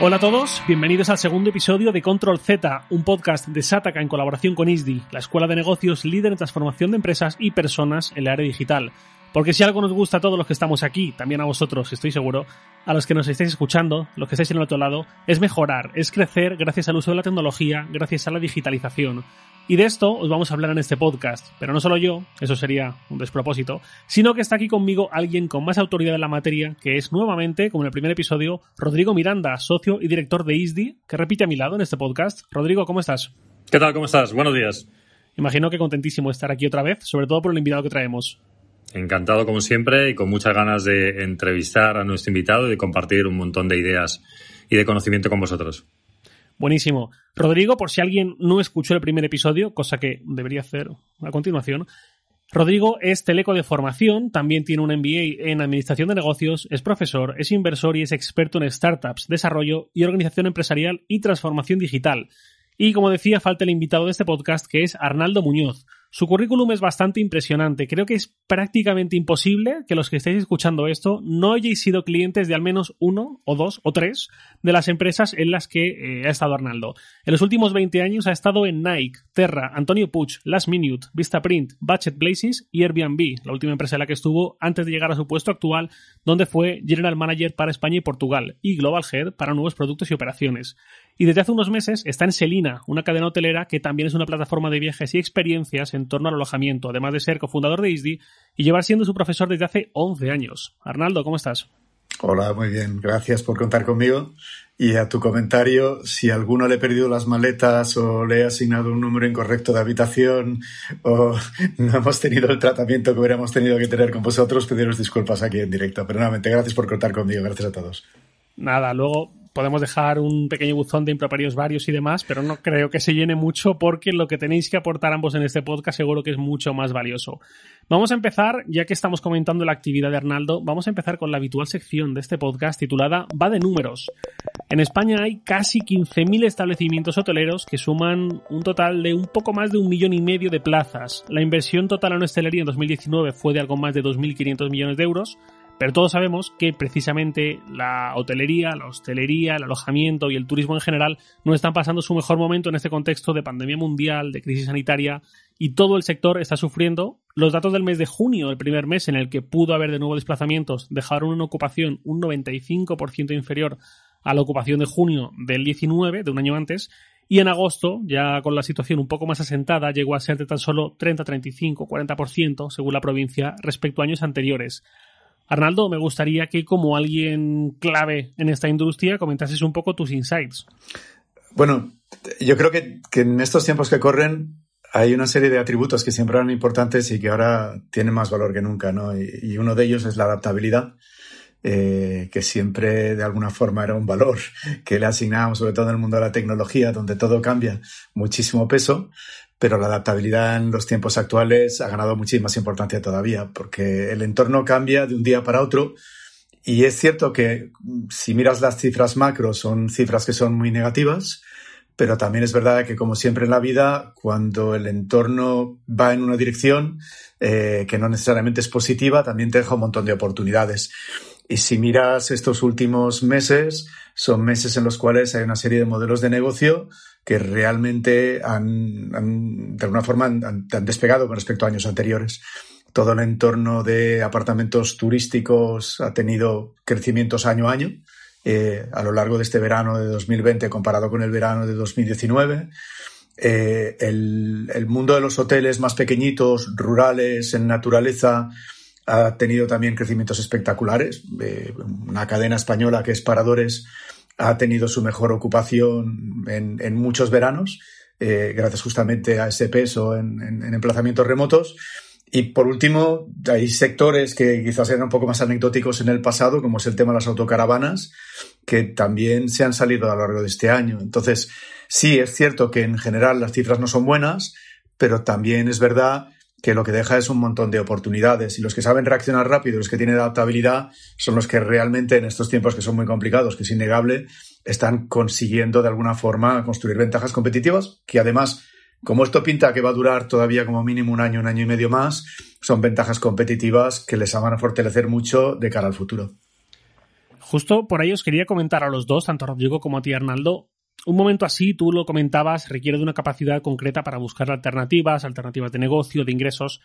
Hola a todos, bienvenidos al segundo episodio de Control Z, un podcast de Sataka en colaboración con ISDI, la escuela de negocios líder en transformación de empresas y personas en la área digital. Porque si algo nos gusta a todos los que estamos aquí, también a vosotros, estoy seguro, a los que nos estáis escuchando, los que estáis en el otro lado, es mejorar, es crecer gracias al uso de la tecnología, gracias a la digitalización. Y de esto os vamos a hablar en este podcast, pero no solo yo, eso sería un despropósito, sino que está aquí conmigo alguien con más autoridad en la materia, que es nuevamente, como en el primer episodio, Rodrigo Miranda, socio y director de ISDI, que repite a mi lado en este podcast. Rodrigo, ¿cómo estás? ¿Qué tal? ¿Cómo estás? Buenos días. Imagino que contentísimo estar aquí otra vez, sobre todo por el invitado que traemos. Encantado como siempre y con muchas ganas de entrevistar a nuestro invitado y de compartir un montón de ideas y de conocimiento con vosotros. Buenísimo. Rodrigo, por si alguien no escuchó el primer episodio, cosa que debería hacer a continuación, Rodrigo es teleco de formación, también tiene un MBA en Administración de Negocios, es profesor, es inversor y es experto en startups, desarrollo y organización empresarial y transformación digital. Y como decía, falta el invitado de este podcast, que es Arnaldo Muñoz, su currículum es bastante impresionante. Creo que es prácticamente imposible que los que estéis escuchando esto no hayáis sido clientes de al menos uno o dos o tres de las empresas en las que eh, ha estado Arnaldo. En los últimos 20 años ha estado en Nike, Terra, Antonio Puig, Last Minute, Vistaprint, Budget Blazes y Airbnb, la última empresa en la que estuvo antes de llegar a su puesto actual, donde fue General Manager para España y Portugal y Global Head para nuevos productos y operaciones. Y desde hace unos meses está en Selina, una cadena hotelera que también es una plataforma de viajes y experiencias en torno al alojamiento, además de ser cofundador de ISDI y llevar siendo su profesor desde hace 11 años. Arnaldo, ¿cómo estás? Hola, muy bien. Gracias por contar conmigo. Y a tu comentario, si alguno le he perdido las maletas o le he asignado un número incorrecto de habitación o no hemos tenido el tratamiento que hubiéramos tenido que tener con vosotros, pediros disculpas aquí en directo. Pero nuevamente, gracias por contar conmigo. Gracias a todos. Nada, luego podemos dejar un pequeño buzón de improperios varios y demás, pero no creo que se llene mucho porque lo que tenéis que aportar ambos en este podcast seguro que es mucho más valioso. Vamos a empezar, ya que estamos comentando la actividad de Arnaldo, vamos a empezar con la habitual sección de este podcast titulada Va de números. En España hay casi 15.000 establecimientos hoteleros que suman un total de un poco más de un millón y medio de plazas. La inversión total en hostelería en 2019 fue de algo más de 2.500 millones de euros, pero todos sabemos que precisamente la hotelería, la hostelería, el alojamiento y el turismo en general no están pasando su mejor momento en este contexto de pandemia mundial, de crisis sanitaria y todo el sector está sufriendo. Los datos del mes de junio, el primer mes en el que pudo haber de nuevo desplazamientos, dejaron una ocupación un 95% inferior a la ocupación de junio del 19, de un año antes, y en agosto, ya con la situación un poco más asentada, llegó a ser de tan solo 30, 35, 40% según la provincia respecto a años anteriores. Arnaldo, me gustaría que como alguien clave en esta industria comentases un poco tus insights. Bueno, yo creo que, en estos tiempos que corren hay una serie de atributos que siempre eran importantes y que ahora tienen más valor que nunca, ¿no? Y, uno de ellos es la adaptabilidad. Eh, que siempre de alguna forma era un valor que le asignábamos, sobre todo en el mundo de la tecnología, donde todo cambia muchísimo peso, pero la adaptabilidad en los tiempos actuales ha ganado muchísima importancia todavía, porque el entorno cambia de un día para otro. Y es cierto que si miras las cifras macro, son cifras que son muy negativas, pero también es verdad que, como siempre en la vida, cuando el entorno va en una dirección eh, que no necesariamente es positiva, también te deja un montón de oportunidades. Y si miras estos últimos meses, son meses en los cuales hay una serie de modelos de negocio que realmente han, de alguna forma, han, despegado con respecto a años anteriores. Todo el entorno de apartamentos turísticos ha tenido crecimientos año a año eh, a lo largo de este verano de 2020 comparado con el verano de 2019. Eh, el, el, mundo de los hoteles más pequeñitos, rurales, en naturaleza, ha tenido también crecimientos espectaculares. Eh, una cadena española que es Paradores ha tenido su mejor ocupación en, muchos veranos, eh, gracias justamente a ese peso en, emplazamientos remotos. Y por último, hay sectores que quizás eran un poco más anecdóticos en el pasado, como es el tema de las autocaravanas, que también se han salido a lo largo de este año. Entonces, sí, es cierto que en general las cifras no son buenas, pero también es verdad que lo que deja es un montón de oportunidades y los que saben reaccionar rápido, los que tienen adaptabilidad, son los que realmente en estos tiempos que son muy complicados, que es innegable, están consiguiendo de alguna forma construir ventajas competitivas que además, como esto pinta que va a durar todavía como mínimo un año, un año y medio más, son ventajas competitivas que les van a fortalecer mucho de cara al futuro. Justo por ahí os quería comentar a los dos, tanto a Rodrigo como a ti, Arnaldo. Un momento así, tú lo comentabas, requiere de una capacidad concreta para buscar alternativas, alternativas de negocio, de ingresos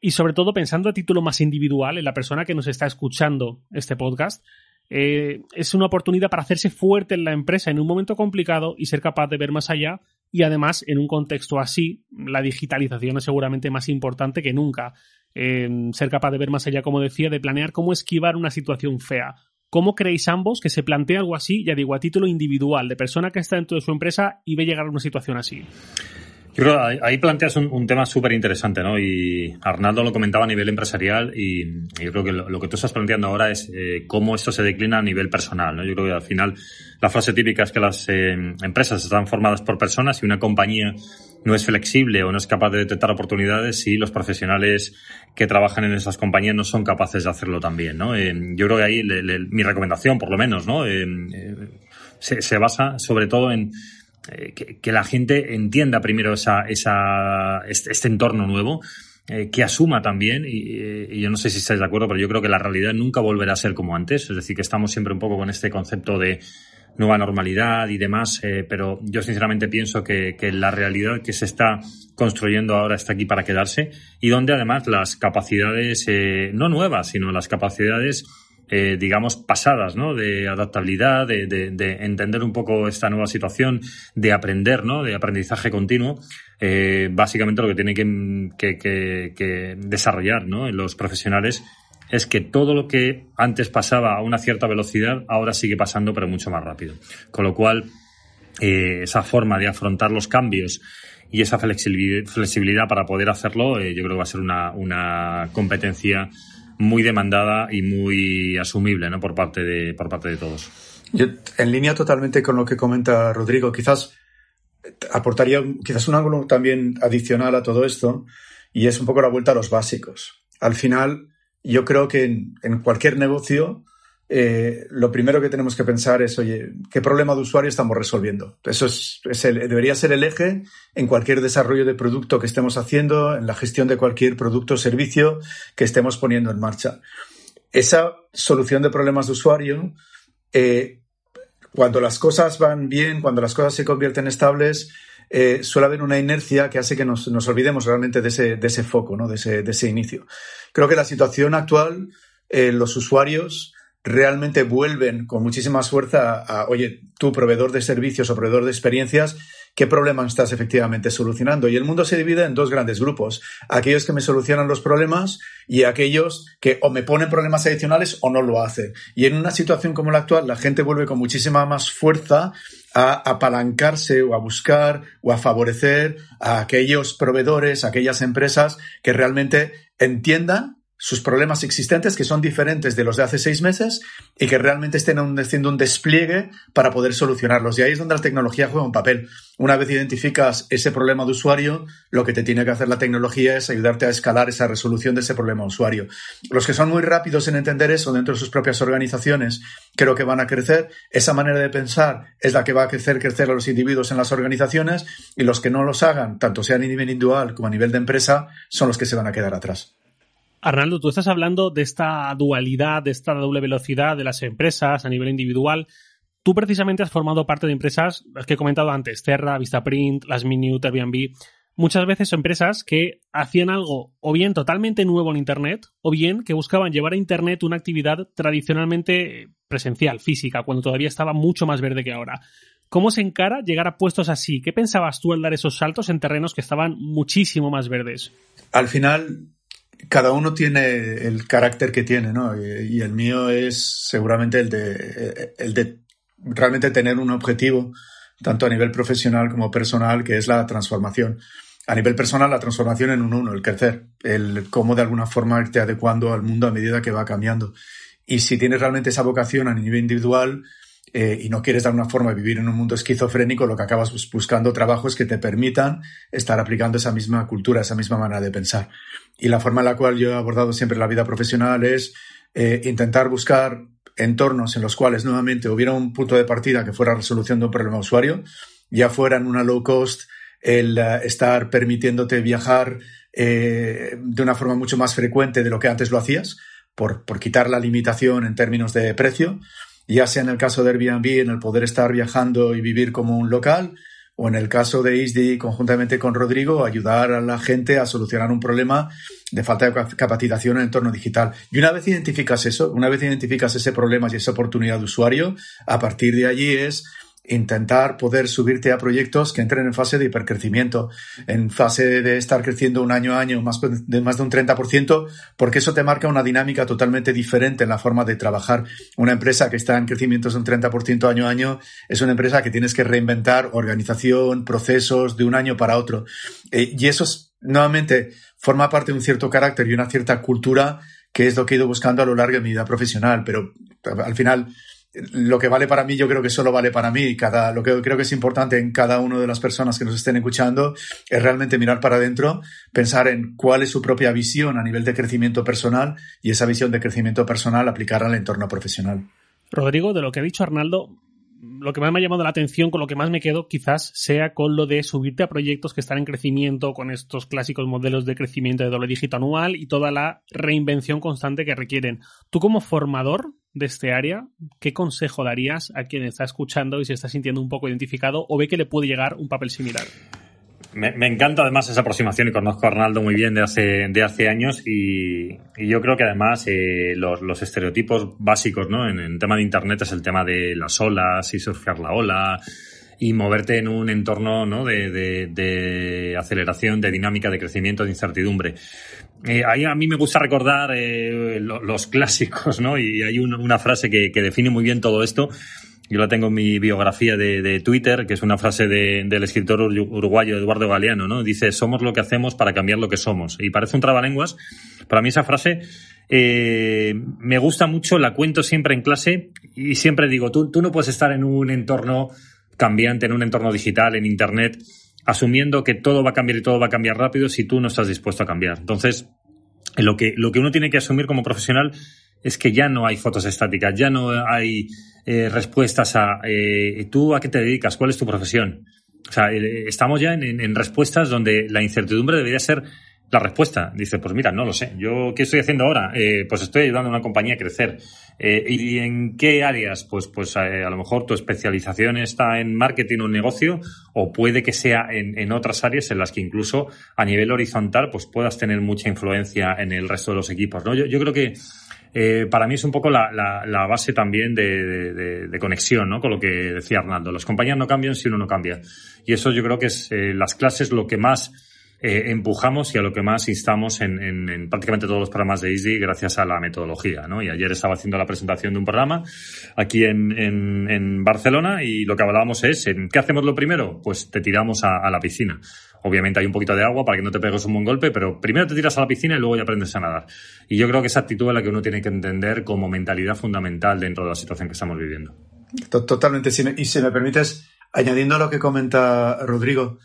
y sobre todo pensando a título más individual en la persona que nos está escuchando este podcast, eh, es una oportunidad para hacerse fuerte en la empresa en un momento complicado y ser capaz de ver más allá y además en un contexto así la digitalización es seguramente más importante que nunca. ser capaz de ver más allá, como decía, de planear cómo esquivar una situación fea. ¿Cómo creéis ambos que se plantea algo así, ya digo, a título individual, de persona que está dentro de su empresa y ve llegar a una situación así? Yo creo que ahí planteas un, tema súper interesante, ¿no? Y Arnaldo lo comentaba a nivel empresarial y, yo creo que lo, que tú estás planteando ahora es eh, cómo esto se declina a nivel personal, ¿no? Yo creo que al final la frase típica es que las eh, empresas están formadas por personas y una compañía no es flexible o no es capaz de detectar oportunidades si los profesionales que trabajan en esas compañías no son capaces de hacerlo también, ¿no? Eh, yo creo que ahí mi recomendación, por lo menos, ¿no? se basa sobre todo en eh, que, la gente entienda primero esa, esa, este, entorno nuevo, eh, que asuma también, eh, y, yo no sé si estáis de acuerdo, pero yo creo que la realidad nunca volverá a ser como antes, es decir, que estamos siempre un poco con este concepto de nueva normalidad y demás, pero yo sinceramente pienso que, que, la realidad que se está construyendo ahora está aquí para quedarse y donde además las capacidades, no nuevas, sino las capacidades eh, digamos, pasadas, ¿no? De adaptabilidad, de, de, entender un poco esta nueva situación, de aprender, ¿no? De aprendizaje continuo. Eh, básicamente lo que tienen que, desarrollar, ¿no? Los profesionales es que todo lo que antes pasaba a una cierta velocidad, ahora sigue pasando, pero mucho más rápido. Con lo cual, eh, esa forma de afrontar los cambios y esa flexibilidad para poder hacerlo, yo creo que va a ser una, una competencia muy demandada y muy asumible ¿no? por, parte de, por parte de todos. Yo, en línea totalmente con lo que comenta Rodrigo, quizás aportaría quizás un ángulo también adicional a todo esto y es un poco la vuelta a los básicos. Al final, yo creo que en cualquier negocio eh, lo primero que tenemos que pensar es, oye, ¿qué problema de usuario estamos resolviendo? Eso es, debería ser el eje en cualquier desarrollo de producto que estemos haciendo, en la gestión de cualquier producto o servicio que estemos poniendo en marcha. Esa solución de problemas de usuario, eh, cuando las cosas van bien, cuando las cosas se convierten estables, eh, suele haber una inercia que hace que nos, olvidemos realmente de ese, de ese foco, ¿no? de, ese, de ese inicio. Creo que la situación actual, los usuarios, realmente vuelven con muchísima fuerza a, oye, tú proveedor de servicios o proveedor de experiencias, ¿qué problema estás efectivamente solucionando? Y el mundo se divide en dos grandes grupos. Aquellos que me solucionan los problemas y aquellos que o me ponen problemas adicionales o no lo hacen. Y en una situación como la actual, la gente vuelve con muchísima más fuerza a apalancarse o a buscar o a favorecer a aquellos proveedores, a aquellas empresas que realmente entiendan sus problemas existentes que son diferentes de los de hace seis meses y que realmente estén haciendo un despliegue para poder solucionarlos. Y ahí es donde la tecnología juega un papel. Una vez identificas ese problema de usuario, lo que te tiene que hacer la tecnología es ayudarte a escalar esa resolución de ese problema de usuario. Los que son muy rápidos en entender eso dentro de sus propias organizaciones, creo que van a crecer. Esa manera de pensar es la que va a hacer crecer a los individuos en las organizaciones y los que no los hagan, tanto sea a nivel individual como a nivel de empresa, son los que se van a quedar atrás. Arnaldo, tú estás hablando de esta dualidad, de esta doble velocidad de las empresas a nivel individual. Tú precisamente has formado parte de empresas, las que he comentado antes, Terra, Vistaprint, Las Minute, Airbnb. Muchas veces empresas que hacían algo o bien totalmente nuevo en Internet o bien que buscaban llevar a Internet una actividad tradicionalmente presencial, física, cuando todavía estaba mucho más verde que ahora. ¿Cómo se encara llegar a puestos así? ¿Qué pensabas tú al dar esos saltos en terrenos que estaban muchísimo más verdes? Al final, cada uno tiene el carácter que tiene, ¿no? Y, el mío es seguramente el de, el de realmente tener un objetivo, tanto a nivel profesional como personal, que es la transformación. A nivel personal, la transformación en un uno, el crecer, el cómo de alguna forma irte adecuando al mundo a medida que va cambiando. Y si tienes realmente esa vocación a nivel individual, eh, y no quieres de alguna forma vivir en un mundo esquizofrénico, lo que acabas buscando trabajos que te permitan estar aplicando esa misma cultura, esa misma manera de pensar. Y la forma en la cual yo he abordado siempre la vida profesional es eh, intentar buscar entornos en los cuales nuevamente hubiera un punto de partida que fuera resolución de un problema usuario, ya fuera en una low cost el eh, estar permitiéndote viajar de una forma mucho más frecuente de lo que antes lo hacías, por, por quitar la limitación en términos de precio, ya sea en el caso de Airbnb, en el poder estar viajando y vivir como un local, o en el caso de ISDI, conjuntamente con Rodrigo, ayudar a la gente a solucionar un problema de falta de capacitación en el entorno digital. Y una vez identificas eso, una vez identificas ese problema y esa oportunidad de usuario, a partir de allí es intentar poder subirte a proyectos que entren en fase de hipercrecimiento, en fase de estar creciendo un año a año más de más de un 30%, porque eso te marca una dinámica totalmente diferente en la forma de trabajar. Una empresa que está en crecimientos de un 30% año a año es una empresa que tienes que reinventar organización, procesos de un año para otro. Eh, y eso nuevamente forma parte de un cierto carácter y una cierta cultura que es lo que he ido buscando a lo largo de mi vida profesional, pero al final lo que vale para mí, yo creo que solo vale para mí. Cada, lo que creo que es importante en cada una de las personas que nos estén escuchando es realmente mirar para adentro, pensar en cuál es su propia visión a nivel de crecimiento personal y esa visión de crecimiento personal aplicarla al entorno profesional. Rodrigo, de lo que ha dicho Arnaldo, lo que más me ha llamado la atención, con lo que más me quedo, quizás sea con lo de subirte a proyectos que están en crecimiento, con estos clásicos modelos de crecimiento de doble dígito anual y toda la reinvención constante que requieren. Tú como formador, de este área, ¿qué consejo darías a quien está escuchando y se está sintiendo un poco identificado o ve que le puede llegar un papel similar? Me, encanta además esa aproximación y conozco a Arnaldo muy bien de hace, de hace años y, yo creo que además eh, los, estereotipos básicos ¿no? en el tema de Internet es el tema de las olas y surfear la ola y moverte en un entorno ¿no? de, de, aceleración, de dinámica, de crecimiento, de incertidumbre. Eh, ahí a mí me gusta recordar eh, los clásicos, ¿no? Y hay una, frase que, define muy bien todo esto. Yo la tengo en mi biografía de, Twitter, que es una frase del escritor uruguayo Eduardo Galeano, ¿no? Dice, somos lo que hacemos para cambiar lo que somos. Y parece un trabalenguas. Para mí esa frase eh, me gusta mucho, la cuento siempre en clase y siempre digo, tú, tú no puedes estar en un entorno cambiante, en un entorno digital, en Internet, asumiendo que todo va a cambiar y todo va a cambiar rápido si tú no estás dispuesto a cambiar. Entonces, lo que, lo que uno tiene que asumir como profesional es que ya no hay fotos estáticas, ya no hay eh, respuestas a eh, tú a qué te dedicas, cuál es tu profesión. O sea, eh, estamos ya en, en, respuestas donde la incertidumbre debería ser la respuesta. Dice, pues mira, no lo sé. ¿Yo qué estoy haciendo ahora? Pues estoy ayudando a una compañía a crecer. ¿Y en qué áreas? Pues, pues a lo mejor tu especialización está en marketing o en negocio o puede que sea en, otras áreas en las que incluso a nivel horizontal pues puedas tener mucha influencia en el resto de los equipos. ¿no? Yo creo que eh, para mí es un poco la, la, base también de, conexión ¿no? con lo que decía Arnaldo. Las compañías no cambian si uno no cambia. Y eso yo creo que es eh, las clases lo que más eh, empujamos y a lo que más instamos en, en, prácticamente todos los programas de Easy gracias a la metodología. ¿no? Y ayer estaba haciendo la presentación de un programa aquí en, en Barcelona y lo que hablábamos es, ¿en qué hacemos lo primero? Pues te tiramos a, la piscina. Obviamente hay un poquito de agua para que no te pegues un buen golpe, pero primero te tiras a la piscina y luego ya aprendes a nadar. Y yo creo que esa actitud es la que uno tiene que entender como mentalidad fundamental dentro de la situación que estamos viviendo. Totalmente. Y si me permites, añadiendo a lo que comenta Rodrigo,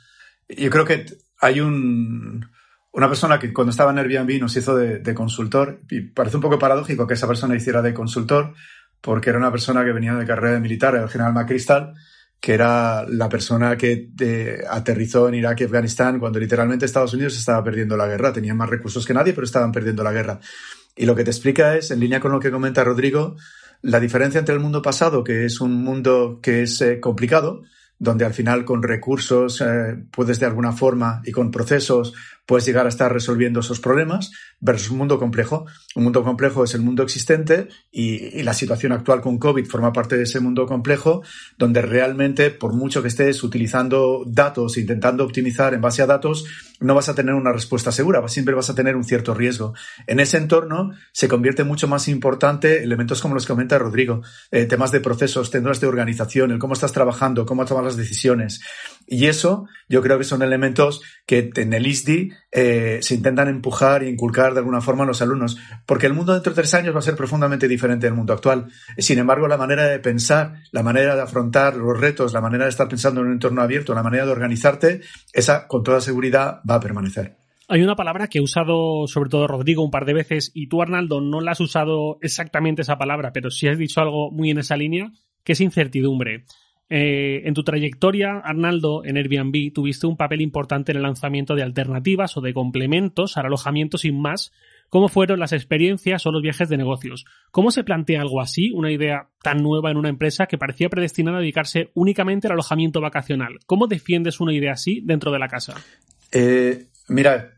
yo creo que hay un, una persona que cuando estaba en Airbnb nos hizo de, consultor y parece un poco paradójico que esa persona hiciera de consultor porque era una persona que venía de carrera de militar, el general McChrystal, que era la persona que eh, aterrizó en Irak y Afganistán cuando literalmente Estados Unidos estaba perdiendo la guerra. Tenían más recursos que nadie, pero estaban perdiendo la guerra. Y lo que te explica es, en línea con lo que comenta Rodrigo, la diferencia entre el mundo pasado, que es un mundo que es eh, complicado, donde al final con recursos eh, puedes de alguna forma y con procesos puedes llegar a estar resolviendo esos problemas versus un mundo complejo. Un mundo complejo es el mundo existente y, la situación actual con COVID forma parte de ese mundo complejo donde realmente por mucho que estés utilizando datos, intentando optimizar en base a datos, no vas a tener una respuesta segura, siempre vas a tener un cierto riesgo. En ese entorno se convierte mucho más importante elementos como los que comenta Rodrigo, eh, temas de procesos, temas de organización, el cómo estás trabajando, cómo tomas las decisiones. Y eso yo creo que son elementos que en el ISDI eh, se intentan empujar e inculcar de alguna forma a los alumnos, porque el mundo dentro de tres años va a ser profundamente diferente del mundo actual. Sin embargo, la manera de pensar, la manera de afrontar los retos, la manera de estar pensando en un entorno abierto, la manera de organizarte, esa con toda seguridad va a permanecer. Hay una palabra que he usado sobre todo Rodrigo un par de veces y tú, Arnaldo, no la has usado exactamente esa palabra, pero sí has dicho algo muy en esa línea, que es incertidumbre. Eh, en tu trayectoria, Arnaldo, en Airbnb, tuviste un papel importante en el lanzamiento de alternativas o de complementos al alojamiento sin más, cómo fueron las experiencias o los viajes de negocios. ¿Cómo se plantea algo así, una idea tan nueva en una empresa que parecía predestinada a dedicarse únicamente al alojamiento vacacional? ¿Cómo defiendes una idea así dentro de la casa? Eh, mira,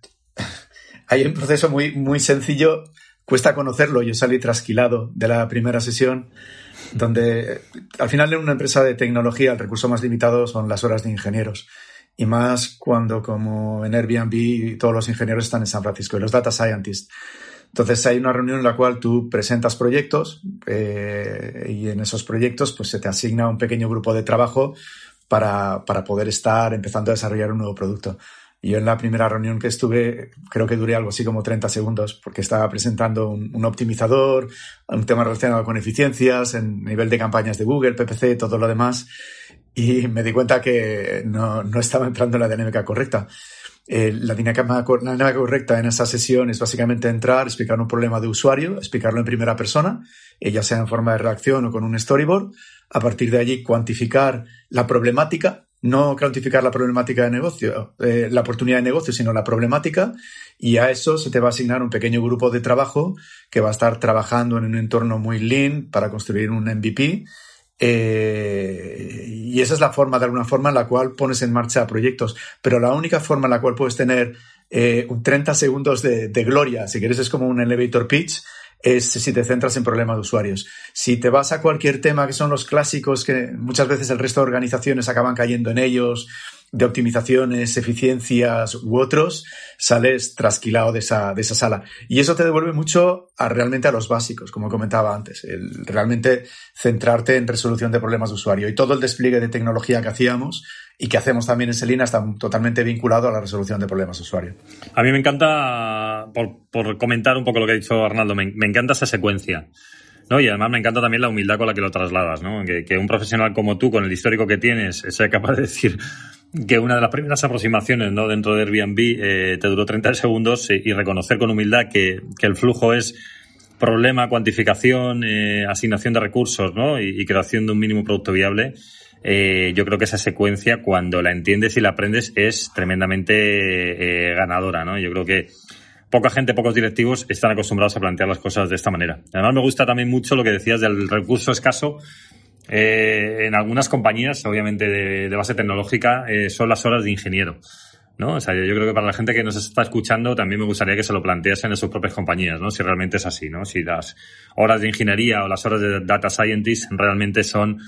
hay un proceso muy, muy sencillo, cuesta conocerlo. Yo salí trasquilado de la primera sesión, donde al final en una empresa de tecnología el recurso más limitado son las horas de ingenieros. Y más cuando como en Airbnb todos los ingenieros están en San Francisco y los data scientists. Entonces hay una reunión en la cual tú presentas proyectos eh, y en esos proyectos pues se te asigna un pequeño grupo de trabajo para, para poder estar empezando a desarrollar un nuevo producto. Yo en la primera reunión que estuve, creo que duré algo así como 30 segundos, porque estaba presentando un, optimizador, un tema relacionado con eficiencias, en nivel de campañas de Google, PPC, todo lo demás. Y me di cuenta que no, no estaba entrando en la dinámica correcta. Eh, la, dinámica, la dinámica correcta en esa sesión es básicamente entrar, explicar un problema de usuario, explicarlo en primera persona, eh, ya sea en forma de reacción o con un storyboard. A partir de allí, cuantificar la problemática no cuantificar la problemática de negocio, eh, la oportunidad de negocio, sino la problemática, y a eso se te va a asignar un pequeño grupo de trabajo que va a estar trabajando en un entorno muy lean para construir un MVP. Eh, y esa es la forma, de alguna forma, en la cual pones en marcha proyectos. Pero la única forma en la cual puedes tener eh, 30 segundos de, de, gloria, si quieres, es como un elevator pitch, es si te centras en problemas de usuarios. Si te vas a cualquier tema que son los clásicos, que muchas veces el resto de organizaciones acaban cayendo en ellos, de optimizaciones, eficiencias u otros, sales trasquilado de esa, de esa sala. Y eso te devuelve mucho a realmente a los básicos, como comentaba antes, el realmente centrarte en resolución de problemas de usuario. Y todo el despliegue de tecnología que hacíamos y que hacemos también en Selina está totalmente vinculado a la resolución de problemas de usuario. A mí me encanta, por, comentar un poco lo que ha dicho Arnaldo, me, encanta esa secuencia. ¿no? Y además me encanta también la humildad con la que lo trasladas, ¿no? Que, un profesional como tú, con el histórico que tienes, sea capaz de decir que una de las primeras aproximaciones ¿no? dentro de Airbnb eh, te duró 30 segundos y, reconocer con humildad que, el flujo es problema, cuantificación, eh, asignación de recursos ¿no? y, creación de un mínimo producto viable eh, yo creo que esa secuencia, cuando la entiendes y la aprendes, es tremendamente eh, ganadora, ¿no? Yo creo que poca gente, pocos directivos están acostumbrados a plantear las cosas de esta manera. Además, me gusta también mucho lo que decías del recurso escaso. Eh, en algunas compañías, obviamente de, base tecnológica, son las horas de ingeniero. ¿no? O sea, yo, creo que para la gente que nos está escuchando también me gustaría que se lo planteasen en sus propias compañías, ¿no? Si realmente es así, ¿no? Si las horas de ingeniería o las horas de data scientist realmente son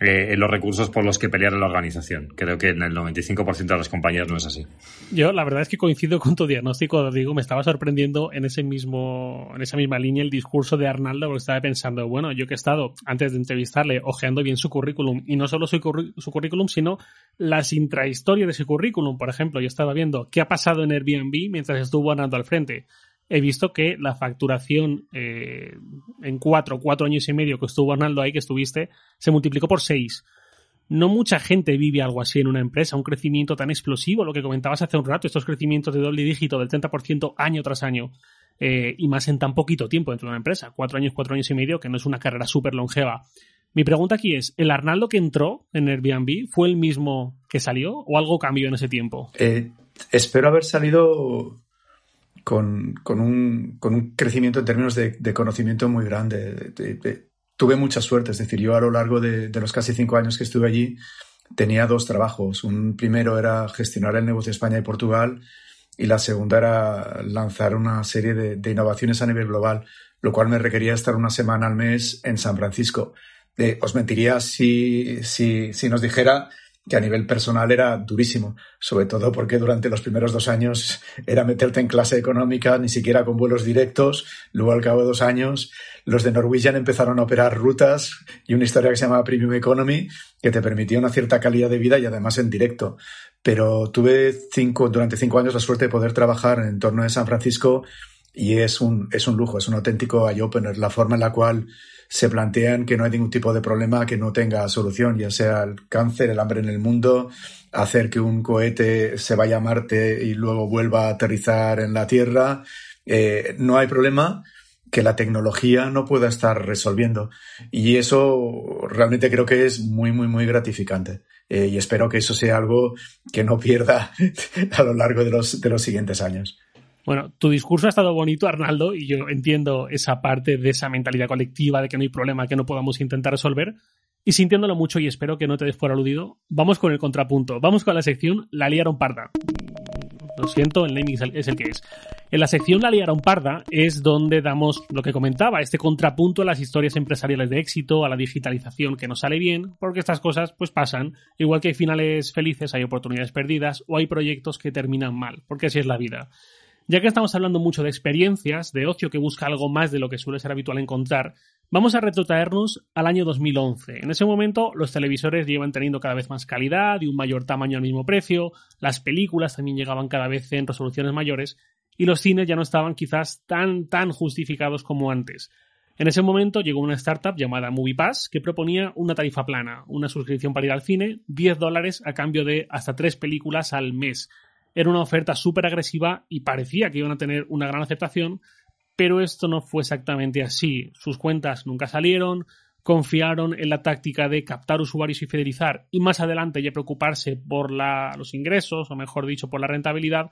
eh, los recursos por los que pelear en la organización. Creo que en el 95% de las compañías no es así. Yo la verdad es que coincido con tu diagnóstico, digo, me estaba sorprendiendo en ese mismo, en esa misma línea el discurso de Arnaldo, porque estaba pensando, bueno, yo que he estado antes de entrevistarle ojeando bien su currículum, y no solo su, currículum, sino las intrahistorias de su currículum. Por ejemplo, yo estaba viendo qué ha pasado en Airbnb mientras estuvo Arnaldo al frente he visto que la facturación eh, en cuatro, cuatro años y medio que estuvo Arnaldo ahí, que estuviste, se multiplicó por seis. No mucha gente vive algo así en una empresa, un crecimiento tan explosivo, lo que comentabas hace un rato, estos crecimientos de doble dígito del 30% año tras año, eh, y más en tan poquito tiempo dentro de una empresa, cuatro años, cuatro años y medio, que no es una carrera súper longeva. Mi pregunta aquí es, ¿el Arnaldo que entró en Airbnb fue el mismo que salió o algo cambió en ese tiempo? Eh, espero haber salido con, con, un, con un, crecimiento en términos de, de conocimiento muy grande. tuve mucha suerte, es decir, yo a lo largo de, de, los casi cinco años que estuve allí tenía dos trabajos. Un primero era gestionar el negocio de España y Portugal y la segunda era lanzar una serie de, de innovaciones a nivel global, lo cual me requería estar una semana al mes en San Francisco. Eh, os mentiría si, si, si nos dijera que a nivel personal era durísimo, sobre todo porque durante los primeros dos años era meterte en clase económica, ni siquiera con vuelos directos, luego al cabo de dos años los de Norwegian empezaron a operar rutas y una historia que se llamaba Premium Economy que te permitía una cierta calidad de vida y además en directo. Pero tuve cinco, durante cinco años la suerte de poder trabajar en torno de San Francisco y es un, es un lujo, es un auténtico eye-opener, la forma en la cual se plantean que no hay ningún tipo de problema que no tenga solución, ya sea el cáncer, el hambre en el mundo, hacer que un cohete se vaya a Marte y luego vuelva a aterrizar en la Tierra. Eh, no hay problema que la tecnología no pueda estar resolviendo. Y eso realmente creo que es muy, muy, muy gratificante. Eh, y espero que eso sea algo que no pierda a lo largo de los, de los siguientes años. Bueno, tu discurso ha estado bonito, Arnaldo, y yo entiendo esa parte de esa mentalidad colectiva de que no hay problema que no podamos intentar resolver. Y sintiéndolo mucho y espero que no te des por aludido, vamos con el contrapunto. Vamos con la sección La liaron parda. Lo siento, el naming es el, que es. En la sección La liaron parda es donde damos lo que comentaba, este contrapunto a las historias empresariales de éxito, a la digitalización que no sale bien, porque estas cosas pues pasan. Igual que hay finales felices, hay oportunidades perdidas o hay proyectos que terminan mal, porque así es la vida. Ya que estamos hablando mucho de experiencias, de ocio que busca algo más de lo que suele ser habitual encontrar, vamos a retrotraernos al año 2011. En ese momento, los televisores llevan teniendo cada vez más calidad y un mayor tamaño al mismo precio, las películas también llegaban cada vez en resoluciones mayores, y los cines ya no estaban quizás tan, tan justificados como antes. En ese momento llegó una startup llamada MoviePass que proponía una tarifa plana, una suscripción para ir al cine, 10 dólares a cambio de hasta tres películas al mes, era una oferta súper agresiva y parecía que iban a tener una gran aceptación, pero esto no fue exactamente así. Sus cuentas nunca salieron, confiaron en la táctica de captar usuarios y fidelizar y más adelante ya preocuparse por los ingresos, o mejor dicho, por la rentabilidad,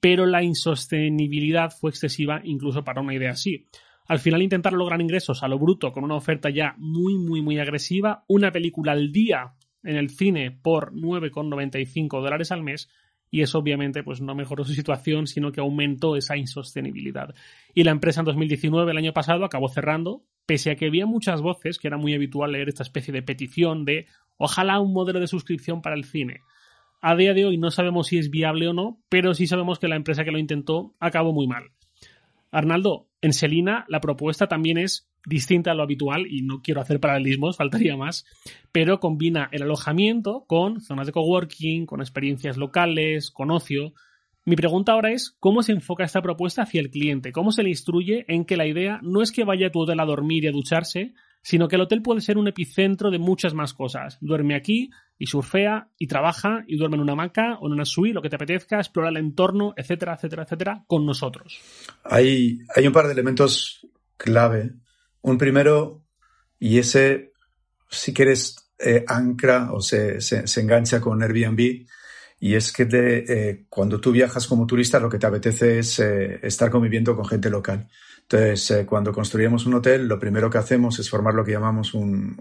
pero la insostenibilidad fue excesiva incluso para una idea así. Al final intentaron lograr ingresos a lo bruto con una oferta ya muy, muy, muy agresiva, una película al día en el cine por 9,95 dólares al mes, y eso obviamente pues no mejoró su situación, sino que aumentó esa insostenibilidad. Y la empresa en 2019, el año pasado, acabó cerrando, pese a que había muchas voces, que era muy habitual leer esta especie de petición de ojalá un modelo de suscripción para el cine. A día de hoy no sabemos si es viable o no, pero sí sabemos que la empresa que lo intentó acabó muy mal. Arnaldo, en Selina la propuesta también es distinta a lo habitual y no quiero hacer paralelismos, faltaría más, pero combina el alojamiento con zonas de coworking, con experiencias locales, con ocio. Mi pregunta ahora es, ¿cómo se enfoca esta propuesta hacia el cliente? ¿Cómo se le instruye en que la idea no es que vaya a tu hotel a dormir y a ducharse, sino que el hotel puede ser un epicentro de muchas más cosas? Duerme aquí y surfea y trabaja y duerme en una hamaca o en una suite, lo que te apetezca, explora el entorno, etcétera, etcétera, etcétera, con nosotros. Hay, hay un par de elementos clave un primero, y ese, si quieres, eh, ancla o se, se, engancha con Airbnb, y es que eh, cuando tú viajas como turista lo que te apetece es eh, estar conviviendo con gente local. Entonces, cuando construimos un hotel, lo primero que hacemos es formar lo que llamamos un,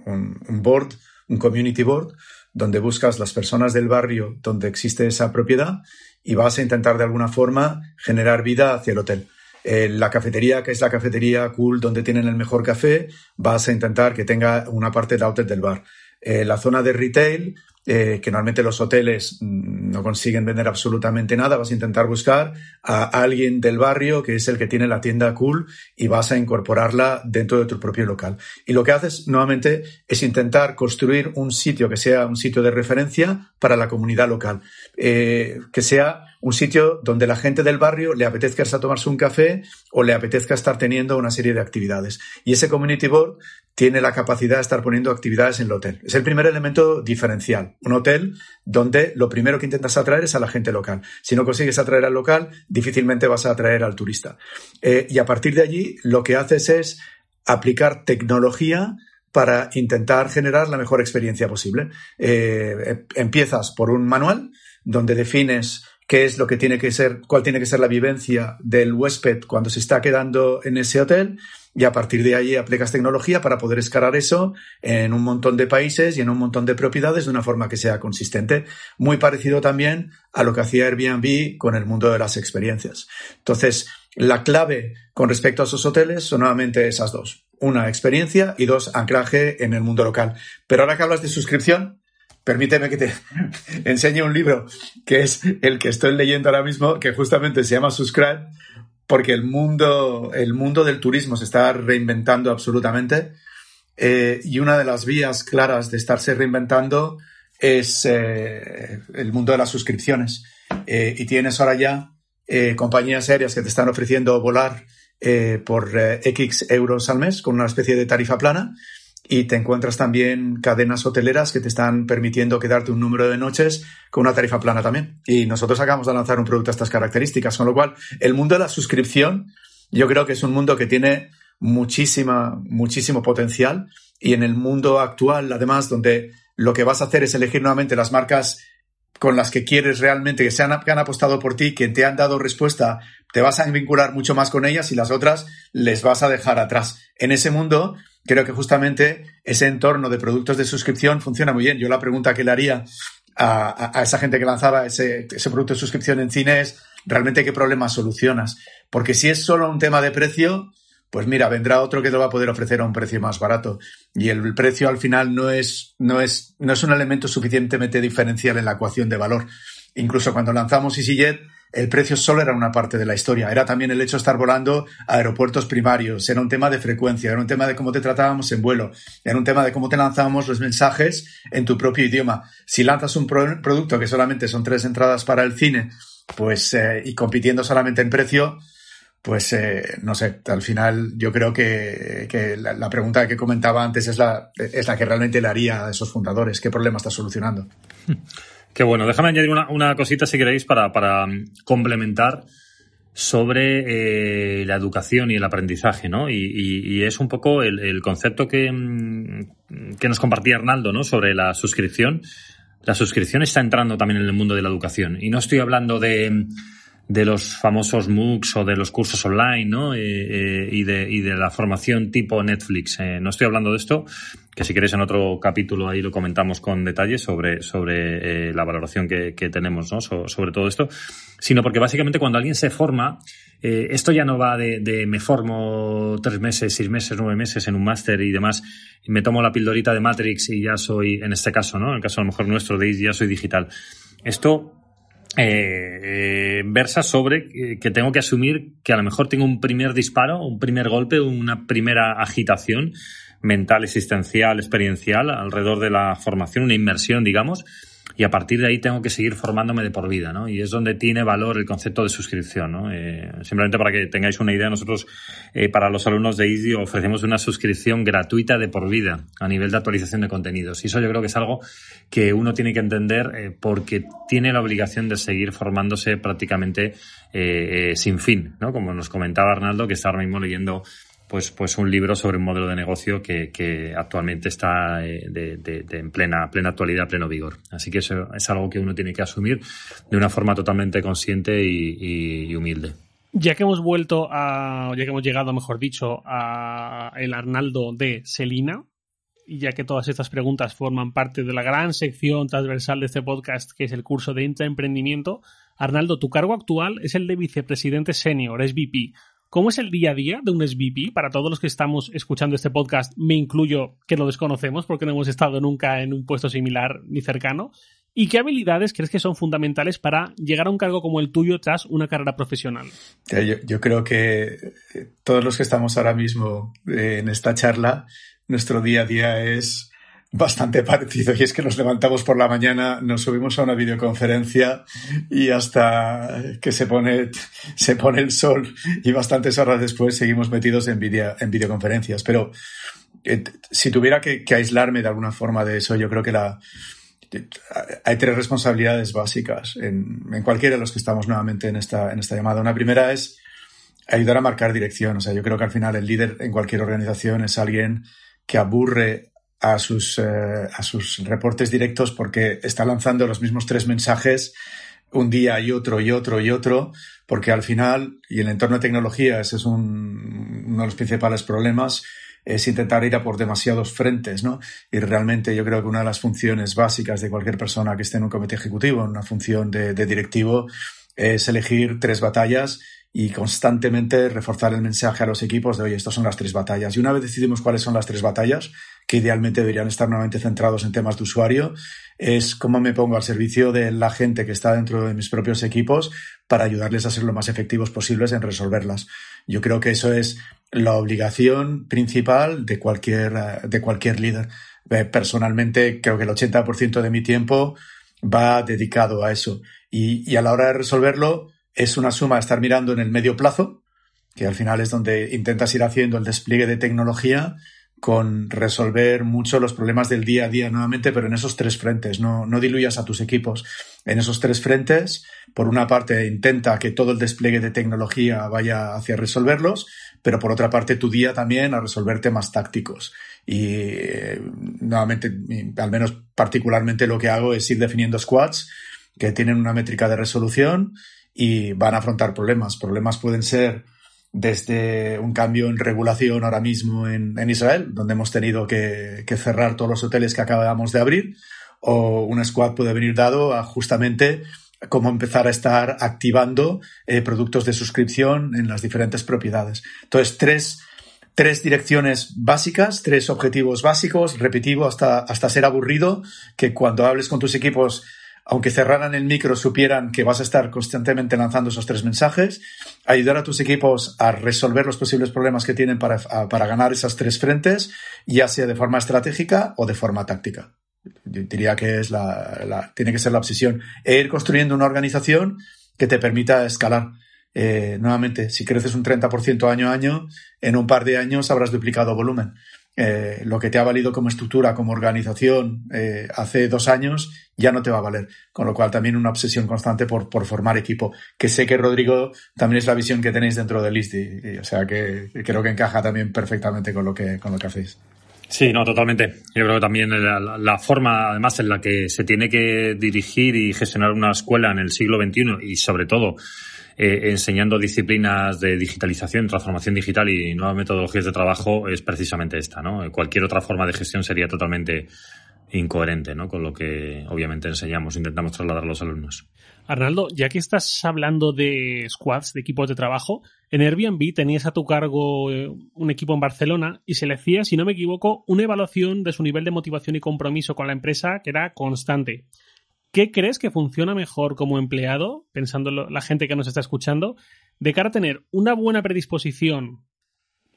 board, un community board, donde buscas las personas del barrio donde existe esa propiedad y vas a intentar de alguna forma generar vida hacia el hotel. Eh, la cafetería, que es la cafetería cool donde tienen el mejor café, vas a intentar que tenga una parte de outlet del bar. Eh, la zona de retail, eh, que normalmente los hoteles mm, no consiguen vender absolutamente nada, vas a intentar buscar a alguien del barrio que es el que tiene la tienda cool y vas a incorporarla dentro de tu propio local. Y lo que haces nuevamente es intentar construir un sitio que sea un sitio de referencia para la comunidad local, eh, que sea un sitio donde la gente del barrio le apetezca a tomarse un café o le apetezca estar teniendo una serie de actividades. Y ese community board tiene la capacidad de estar poniendo actividades en el hotel. Es el primer elemento diferencial. Un hotel donde lo primero que intentas atraer es a la gente local. Si no consigues atraer al local, difícilmente vas a atraer al turista. Eh, y a partir de allí, lo que haces es aplicar tecnología para intentar generar la mejor experiencia posible. Eh, em, empiezas por un manual donde defines qué es lo que tiene que ser, cuál tiene que ser la vivencia del huésped cuando se está quedando en ese hotel y a partir de ahí aplicas tecnología para poder escalar eso en un montón de países y en un montón de propiedades de una forma que sea consistente. Muy parecido también a lo que hacía Airbnb con el mundo de las experiencias. Entonces, la clave con respecto a esos hoteles son nuevamente esas dos. Una, experiencia y dos, anclaje en el mundo local. Pero ahora que hablas de suscripción, permíteme que te enseñe un libro que es el que estoy leyendo ahora mismo, que justamente se llama Subscribe, porque el mundo, el mundo del turismo se está reinventando absolutamente. Eh, y una de las vías claras de estarse reinventando es eh, el mundo de las suscripciones. Eh, y tienes ahora ya compañías aéreas que te están ofreciendo volar por X euros al mes con una especie de tarifa plana y te encuentras también cadenas hoteleras que te están permitiendo quedarte un número de noches con una tarifa plana también. Y nosotros acabamos de lanzar un producto a estas características, con lo cual el mundo de la suscripción yo creo que es un mundo que tiene muchísima, muchísimo potencial y en el mundo actual, además, donde lo que vas a hacer es elegir nuevamente las marcas con las que quieres realmente, que, se han, apostado por ti, que te han dado respuesta, te vas a vincular mucho más con ellas y las otras les vas a dejar atrás. En ese mundo, creo que justamente ese entorno de productos de suscripción funciona muy bien. Yo la pregunta que le haría a, esa gente que lanzaba ese, ese producto de suscripción en cine es, ¿realmente qué problemas solucionas? Porque si es solo un tema de precio, pues mira, vendrá otro que te va a poder ofrecer a un precio más barato. Y el precio al final no es, no es, no es un elemento suficientemente diferencial en la ecuación de valor. Incluso cuando lanzamos EasyJet, el precio solo era una parte de la historia. Era también el hecho de estar volando a aeropuertos primarios. Era un tema de frecuencia, era un tema de cómo te tratábamos en vuelo, era un tema de cómo te lanzábamos los mensajes en tu propio idioma. Si lanzas un producto que solamente son tres entradas para el cine, pues, eh, y compitiendo solamente en precio, pues eh, no sé, al final yo creo que, la, pregunta que comentaba antes es la, es la que realmente le haría a esos fundadores. ¿Qué problema está solucionando? Qué bueno. Déjame añadir una, cosita, si queréis, para, mm, complementar sobre eh, la educación y el aprendizaje, ¿no? Y, es un poco el, concepto que, mm, que, nos compartía Arnaldo, ¿no? Sobre la suscripción. La suscripción está entrando también en el mundo de la educación. Y no estoy hablando de de los famosos MOOCs o de los cursos online, ¿no? Eh, eh, y, de, y de la formación tipo Netflix. Eh, no estoy hablando de esto, que si queréis en otro capítulo ahí lo comentamos con detalle sobre, sobre la valoración que, tenemos, ¿no? sobre todo esto, sino porque básicamente cuando alguien se forma, esto ya no va de, de, me formo tres meses, seis meses, nueve meses en un máster y demás, me tomo la pildorita de Matrix y ya soy, en este caso, ¿no? En el caso a lo mejor nuestro de ya soy digital. Esto eh, versa sobre que tengo que asumir que a lo mejor tengo un primer disparo, un primer golpe, una primera agitación mental, existencial, experiencial alrededor de la formación, una inmersión, digamos, y a partir de ahí tengo que seguir formándome de por vida, ¿no? Y es donde tiene valor el concepto de suscripción, ¿no? Eh, simplemente para que tengáis una idea, nosotros eh, para los alumnos de Easy ofrecemos una suscripción gratuita de por vida a nivel de actualización de contenidos. Y eso yo creo que es algo que uno tiene que entender eh, porque tiene la obligación de seguir formándose prácticamente sin fin, ¿no? Como nos comentaba Arnaldo, que está ahora mismo leyendo pues, pues un libro sobre un modelo de negocio que, que actualmente está eh, de, de, en plena, plena actualidad, pleno vigor. Así que eso es algo que uno tiene que asumir de una forma totalmente consciente y, humilde. Ya que hemos vuelto a, ya que hemos llegado, mejor dicho, a el Arnaldo de Selina, y ya que todas estas preguntas forman parte de la gran sección transversal de este podcast, que es el curso de intraemprendimiento, Arnaldo, tu cargo actual es el de vicepresidente senior, es VP. ¿Cómo es el día a día de un SVP? Para todos los que estamos escuchando este podcast, me incluyo que lo desconocemos porque no hemos estado nunca en un puesto similar ni cercano. ¿Y qué habilidades crees que son fundamentales para llegar a un cargo como el tuyo tras una carrera profesional? Yo, creo que todos los que estamos ahora mismo eh, en esta charla, nuestro día a día es bastante parecido y es que nos levantamos por la mañana, nos subimos a una videoconferencia y hasta que se pone, se pone el sol y bastantes horas después seguimos metidos en, en videoconferencias. Pero eh, si tuviera que, aislarme de alguna forma de eso, yo creo que la, hay tres responsabilidades básicas en, en, cualquiera de los que estamos nuevamente en esta, en esta llamada. Una primera es ayudar a marcar dirección. O sea, yo creo que al final el líder en cualquier organización es alguien que aburre a sus, eh, a sus reportes directos porque está lanzando los mismos tres mensajes un día y otro y otro y otro, porque al final, y el entorno de tecnología, ese es un, uno de los principales problemas, es intentar ir a por demasiados frentes, ¿no? Y realmente yo creo que una de las funciones básicas de cualquier persona que esté en un comité ejecutivo, en una función de directivo, es elegir tres batallas y constantemente reforzar el mensaje a los equipos de, oye, estas son las tres batallas. Y una vez decidimos cuáles son las tres batallas, que idealmente deberían estar nuevamente centrados en temas de usuario, es cómo me pongo al servicio de la gente que está dentro de mis propios equipos para ayudarles a ser lo más efectivos posibles en resolverlas. Yo creo que eso es la obligación principal de cualquier, de cualquier líder. Eh, personalmente, creo que el 80% de mi tiempo va dedicado a eso. Y, y a la hora de resolverlo, es una suma estar mirando en el medio plazo, que al final es donde intentas ir haciendo el despliegue de tecnología con resolver mucho los problemas del día a día nuevamente, pero en esos tres frentes. No, no diluyas a tus equipos. En esos tres frentes, por una parte, intenta que todo el despliegue de tecnología vaya hacia resolverlos, pero por otra parte, tu día también a resolver temas tácticos. Y eh, nuevamente, al menos particularmente lo que hago es ir definiendo squads que tienen una métrica de resolución y van a afrontar problemas. Problemas pueden ser desde un cambio en regulación ahora mismo en, Israel, donde hemos tenido que, cerrar todos los hoteles que acabamos de abrir, o un squad puede venir dado a justamente cómo empezar a estar activando eh, productos de suscripción en las diferentes propiedades. Entonces, tres, tres direcciones básicas, tres objetivos básicos, repetivo hasta, hasta ser aburrido, que cuando hables con tus equipos aunque cerraran el micro, supieran que vas a estar constantemente lanzando esos tres mensajes, ayudar a tus equipos a resolver los posibles problemas que tienen para, para ganar esas tres frentes, ya sea de forma estratégica o de forma táctica. Yo diría que es la, tiene que ser la obsesión. E ir construyendo una organización que te permita escalar. Eh, nuevamente, si creces un 30% año a año, en un par de años habrás duplicado volumen. Eh, lo que te ha valido como estructura, como organización eh, hace dos años, ya no te va a valer. Con lo cual también una obsesión constante por, por formar equipo, que sé que Rodrigo también es la visión que tenéis dentro de Listi, o sea que creo que encaja también perfectamente con lo que, con lo que hacéis. Sí, no, totalmente. Yo creo que también la, la, forma, además, en la que se tiene que dirigir y gestionar una escuela en el siglo XXI y, sobre todo, eh, enseñando disciplinas de digitalización, transformación digital y nuevas metodologías de trabajo es precisamente esta, ¿no? Cualquier otra forma de gestión sería totalmente incoherente, ¿no? Con lo que obviamente enseñamos, intentamos trasladar a los alumnos. Arnaldo, ya que estás hablando de squads, de equipos de trabajo, en Airbnb tenías a tu cargo eh, un equipo en Barcelona y se le hacía, si no me equivoco, una evaluación de su nivel de motivación y compromiso con la empresa que era constante. ¿Qué crees que funciona mejor como empleado, pensando la gente que nos está escuchando, de cara a tener una buena predisposición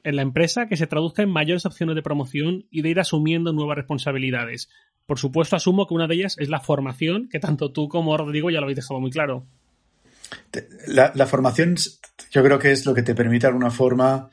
en la empresa que se traduzca en mayores opciones de promoción y de ir asumiendo nuevas responsabilidades? Por supuesto, asumo que una de ellas es la formación, que tanto tú como Rodrigo ya lo habéis dejado muy claro. La, formación yo creo que es lo que te permite de alguna forma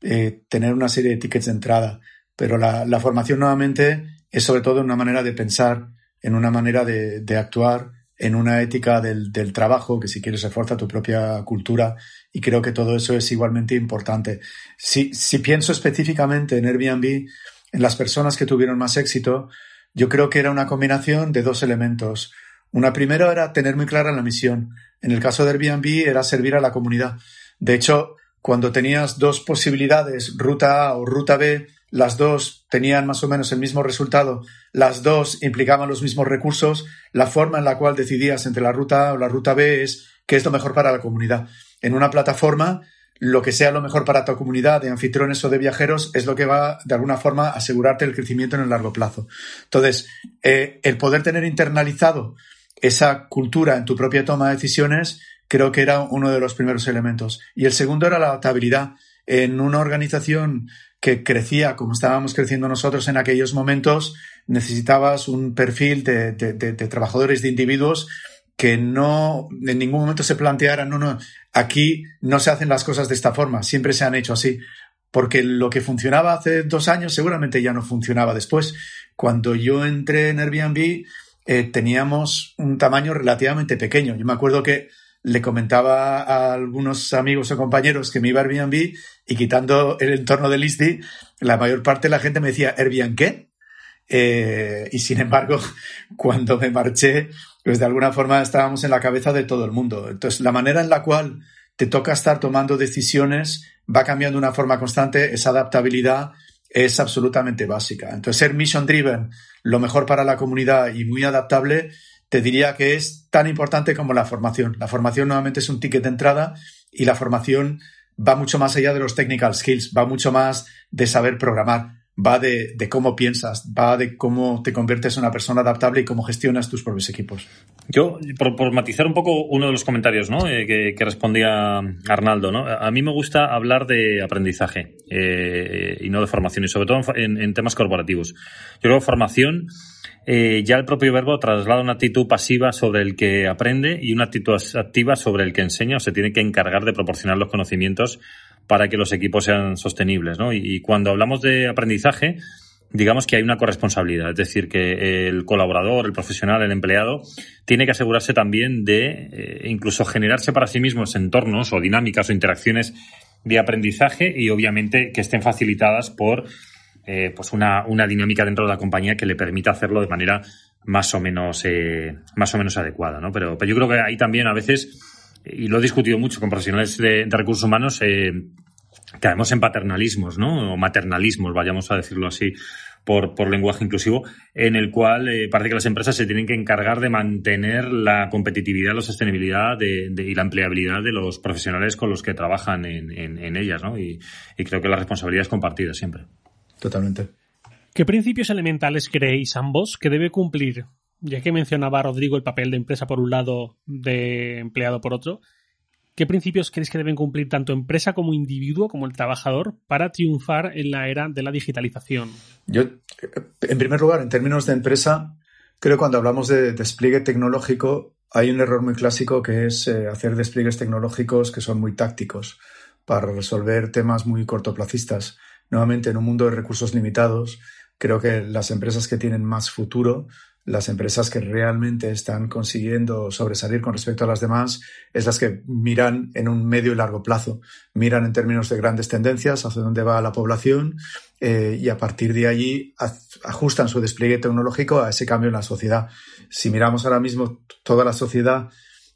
eh, tener una serie de tickets de entrada, pero la, formación nuevamente es sobre todo una manera de pensar en una manera de, actuar, en una ética del, trabajo, que si quieres refuerza tu propia cultura y creo que todo eso es igualmente importante. Si, si pienso específicamente en Airbnb, en las personas que tuvieron más éxito, yo creo que era una combinación de dos elementos. Una primera era tener muy clara la misión. En el caso de Airbnb era servir a la comunidad. De hecho, cuando tenías dos posibilidades, ruta A o ruta B, las dos tenían más o menos el mismo resultado, las dos implicaban los mismos recursos, la forma en la cual decidías entre la ruta A o la ruta B es qué es lo mejor para la comunidad. En una plataforma, lo que sea lo mejor para tu comunidad de anfitriones o de viajeros es lo que va, de alguna forma, a asegurarte el crecimiento en el largo plazo. Entonces, eh, el poder tener internalizado esa cultura en tu propia toma de decisiones creo que era uno de los primeros elementos. Y el segundo era la adaptabilidad. En una organización que crecía como estábamos creciendo nosotros en aquellos momentos, necesitabas un perfil de, trabajadores, de individuos que no en ningún momento se plantearan, no, no, aquí no se hacen las cosas de esta forma, siempre se han hecho así. Porque lo que funcionaba hace dos años seguramente ya no funcionaba después. Cuando yo entré en Airbnb eh, teníamos un tamaño relativamente pequeño. Yo me acuerdo que le comentaba a algunos amigos o compañeros que me iba Airbnb y quitando el entorno de Listy, la mayor parte de la gente me decía, ¿Airbnb qué? Eh, y sin embargo, cuando me marché, pues de alguna forma estábamos en la cabeza de todo el mundo. Entonces, la manera en la cual te toca estar tomando decisiones va cambiando de una forma constante, esa adaptabilidad es absolutamente básica. Entonces, ser mission driven, lo mejor para la comunidad y muy adaptable, te diría que es tan importante como la formación. La formación nuevamente es un ticket de entrada y la formación va mucho más allá de los technical skills, va mucho más de saber programar, va de, cómo piensas, va de cómo te conviertes en una persona adaptable y cómo gestionas tus propios equipos. Yo, por, matizar un poco uno de los comentarios ¿no? Eh, que, respondía Arnaldo, ¿no? a mí me gusta hablar de aprendizaje eh, y no de formación, y sobre todo en, en temas corporativos. Yo creo que formación eh, ya el propio verbo traslada una actitud pasiva sobre el que aprende y una actitud activa sobre el que enseña o se tiene que encargar de proporcionar los conocimientos para que los equipos sean sostenibles. ¿no? Y, cuando hablamos de aprendizaje, digamos que hay una corresponsabilidad, es decir, que el colaborador, el profesional, el empleado, tiene que asegurarse también de eh, incluso generarse para sí mismos entornos o dinámicas o interacciones de aprendizaje y obviamente que estén facilitadas por eh, pues una, una dinámica dentro de la compañía que le permita hacerlo de manera más o menos, eh, más o menos adecuada, ¿no? Pero, yo creo que ahí también a veces, y lo he discutido mucho con profesionales de, recursos humanos, eh, caemos en paternalismos, ¿no? O maternalismos, vayamos a decirlo así, por, por lenguaje inclusivo, en el cual parece que las empresas se tienen que encargar de mantener la competitividad, la sostenibilidad y la empleabilidad de los profesionales con los que trabajan en, en, ellas, ¿no? Y creo que la responsabilidad es compartida siempre. Totalmente. ¿Qué principios elementales creéis ambos que debe cumplir? Ya que mencionaba Rodrigo el papel de empresa por un lado, de empleado por otro, ¿qué principios creéis que deben cumplir tanto empresa como individuo, como el trabajador, para triunfar en la era de la digitalización? Yo, en primer lugar, en términos de empresa, creo que cuando hablamos de despliegue tecnológico, hay un error muy clásico que es eh, hacer despliegues tecnológicos que son muy tácticos para resolver temas muy cortoplacistas. Nuevamente, en un mundo de recursos limitados, Creo que las empresas que tienen más futuro, las empresas que realmente están consiguiendo sobresalir con respecto a las demás, es las que miran en un medio y largo plazo, miran en términos de grandes tendencias hacia dónde va la población eh, y a partir de allí ajustan su despliegue tecnológico a ese cambio en la sociedad. Si miramos ahora mismo toda la sociedad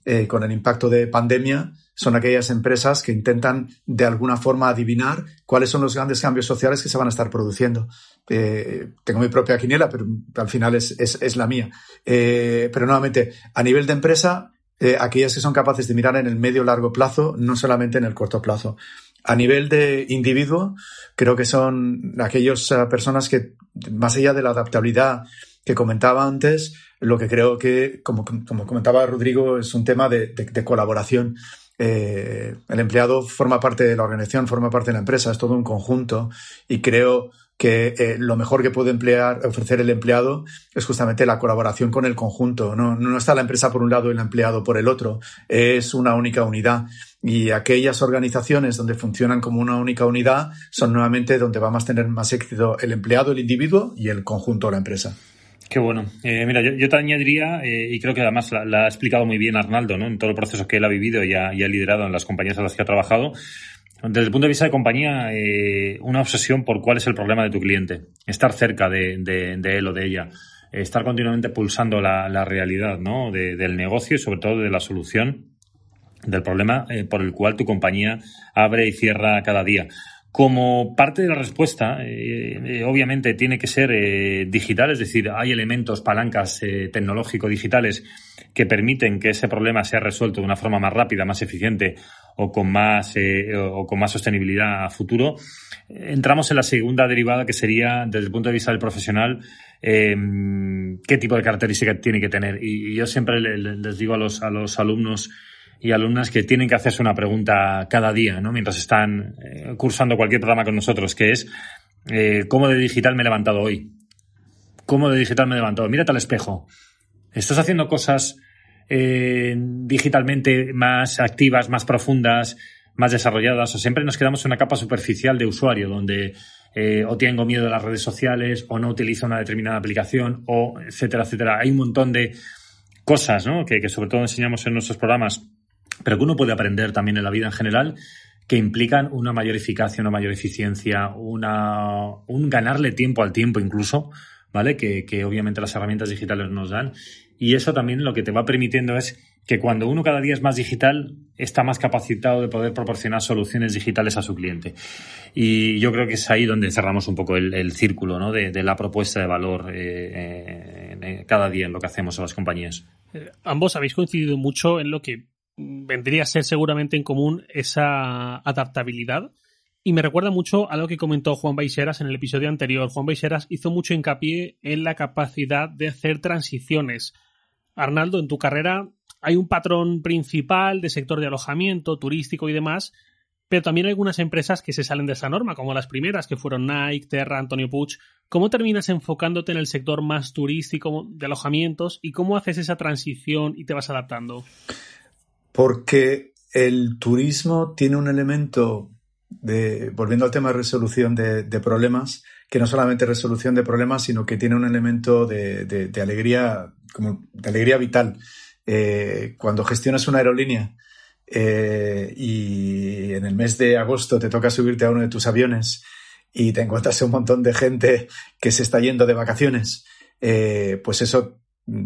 eh, con el impacto de pandemia, son aquellas empresas que intentan de alguna forma adivinar cuáles son los grandes cambios sociales que se van a estar produciendo. Eh, tengo mi propia quiniela, pero al final es, es, la mía. Eh, pero nuevamente, a nivel de empresa, eh, aquellas que son capaces de mirar en el medio largo plazo, no solamente en el corto plazo. A nivel de individuo, creo que son aquellas personas que, más allá de la adaptabilidad que comentaba antes, lo que creo que, como, como comentaba Rodrigo, es un tema de, de colaboración. Eh, el empleado forma parte de la organización, forma parte de la empresa, es todo un conjunto y creo que eh, lo mejor que puede emplear, ofrecer el empleado es justamente la colaboración con el conjunto. No, no está la empresa por un lado y el empleado por el otro. Es una única unidad. Y aquellas organizaciones donde funcionan como una única unidad son nuevamente donde va a tener más éxito el empleado, el individuo y el conjunto de la empresa. Qué bueno. Eh, mira, yo, te añadiría, eh, y creo que además la, ha explicado muy bien Arnaldo, ¿no? En todo el proceso que él ha vivido y ha, liderado en las compañías en las que ha trabajado. Desde el punto de vista de compañía, eh, una obsesión por cuál es el problema de tu cliente. Estar cerca de, él o de ella. Estar continuamente pulsando la, realidad, ¿no? del negocio y sobre todo de la solución del problema por el cual tu compañía abre y cierra cada día. Como parte de la respuesta, eh, eh, obviamente tiene que ser eh, digital, es decir, hay elementos, palancas tecnológicos digitales que permiten que ese problema sea resuelto de una forma más rápida, más eficiente o con más, o con más sostenibilidad a futuro. Entramos en la segunda derivada que sería, desde el punto de vista del profesional, qué tipo de características tiene que tener. Y, yo siempre les digo a los, a los alumnos, y alumnas que tienen que hacerse una pregunta cada día, ¿no? Mientras están eh, cursando cualquier programa con nosotros, que es eh, ¿cómo de digital me he levantado hoy? ¿Cómo de digital me he levantado? Mírate al espejo. ¿Estás haciendo cosas eh, digitalmente más activas, más profundas, más desarrolladas? O siempre nos quedamos en una capa superficial de usuario, donde o tengo miedo de las redes sociales, o no utilizo una determinada aplicación, o etcétera, etcétera. Hay un montón de cosas, ¿no? que sobre todo enseñamos en nuestros programas pero que uno puede aprender también en la vida en general que implican una mayor eficacia, una mayor eficiencia, una, un ganarle tiempo al tiempo incluso, ¿vale? Que, que obviamente las herramientas digitales nos dan. Y eso también lo que te va permitiendo es que cuando uno cada día es más digital, está más capacitado de poder proporcionar soluciones digitales a su cliente. Y yo creo que es ahí donde cerramos un poco el, círculo ¿no? de, la propuesta de valor eh, eh, cada día en lo que hacemos a las compañías. Eh, ambos habéis coincidido mucho en lo que vendría a ser seguramente en común esa adaptabilidad. Y me recuerda mucho a lo que comentó Juan Baixeras en el episodio anterior. Juan Baixeras hizo mucho hincapié en la capacidad de hacer transiciones. Arnaldo, en tu carrera hay un patrón principal de sector de alojamiento, turístico y demás, pero también hay algunas empresas que se salen de esa norma, como las primeras, que fueron Nike, Terra, Antonio Puig. ¿Cómo terminas enfocándote en el sector más turístico de alojamientos y cómo haces esa transición y te vas adaptando? Porque el turismo tiene un elemento de, volviendo al tema de resolución de, problemas, que no solamente resolución de problemas, sino que tiene un elemento de, alegría, como de alegría vital. Eh, cuando gestionas una aerolínea eh, y en el mes de agosto te toca subirte a uno de tus aviones y te encuentras un montón de gente que se está yendo de vacaciones, eh, pues eso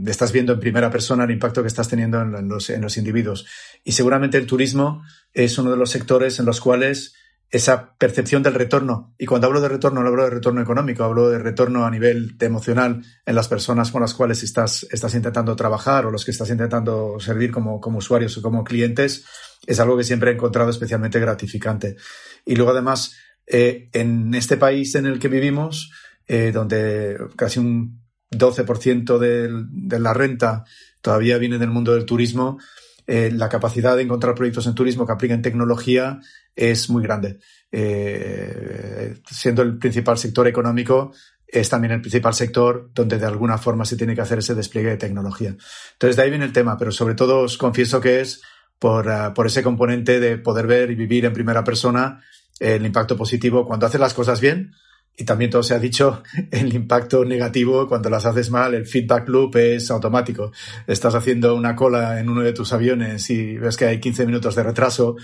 estás viendo en primera persona el impacto que estás teniendo en los, en los individuos. Y seguramente el turismo es uno de los sectores en los cuales esa percepción del retorno. Y cuando hablo de retorno, no hablo de retorno económico, hablo de retorno a nivel emocional en las personas con las cuales estás, estás intentando trabajar o los que estás intentando servir como, como usuarios o como clientes, es algo que siempre he encontrado especialmente gratificante. Y luego, además, eh, en este país en el que vivimos, eh, donde casi un 12% de, la renta todavía viene del mundo del turismo, eh, la capacidad de encontrar proyectos en turismo que apliquen tecnología es muy grande. Eh, siendo el principal sector económico, es también el principal sector donde de alguna forma se tiene que hacer ese despliegue de tecnología. Entonces, de ahí viene el tema, pero sobre todo os confieso que es por, por ese componente de poder ver y vivir en primera persona el impacto positivo cuando haces las cosas bien y también todo se ha dicho, el impacto negativo cuando las haces mal, el feedback loop es automático. Estás haciendo una cola en uno de tus aviones y ves que hay 15 minutos de retraso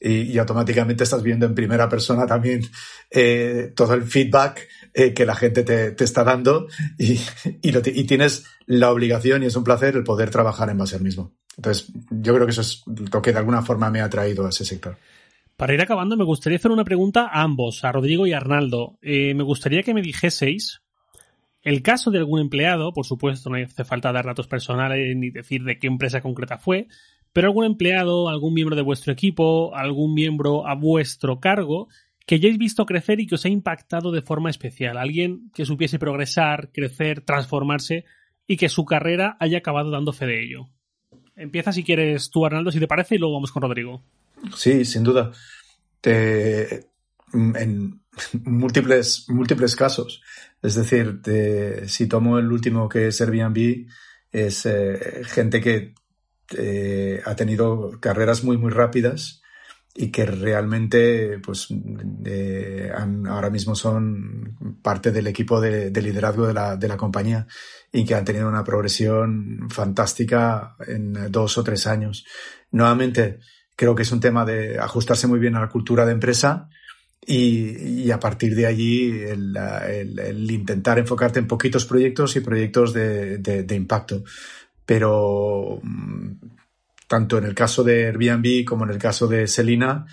y, automáticamente estás viendo en primera persona también eh, todo el feedback eh, que la gente te, te está dando y, y, y, tienes la obligación y es un placer el poder trabajar en base al mismo. Entonces, yo creo que eso es lo que de alguna forma me ha atraído a ese sector. Para ir acabando, me gustaría hacer una pregunta a ambos, a Rodrigo y a Arnaldo. Eh, me gustaría que me dijeseis el caso de algún empleado, por supuesto, no hace falta dar datos personales ni decir de qué empresa concreta fue, pero algún empleado, algún miembro de vuestro equipo, algún miembro a vuestro cargo que hayáis visto crecer y que os ha impactado de forma especial. Alguien que supiese progresar, crecer, transformarse y que su carrera haya acabado dando fe de ello. Empieza si quieres tú, Arnaldo, si te parece, y luego vamos con Rodrigo. Sí, sin duda. En múltiples, múltiples casos. Es decir, si tomo el último que es Airbnb, es eh, gente que eh, ha tenido carreras muy, muy rápidas y que realmente, pues, eh, ahora mismo son parte del equipo de, de liderazgo de la, de la compañía y que han tenido una progresión fantástica en dos o tres años. Nuevamente, creo que es un tema de ajustarse muy bien a la cultura de empresa y, a partir de allí el, el, el, intentar enfocarte en poquitos proyectos y proyectos de impacto. Pero mm, tanto en el caso de Airbnb como en el caso de Selina,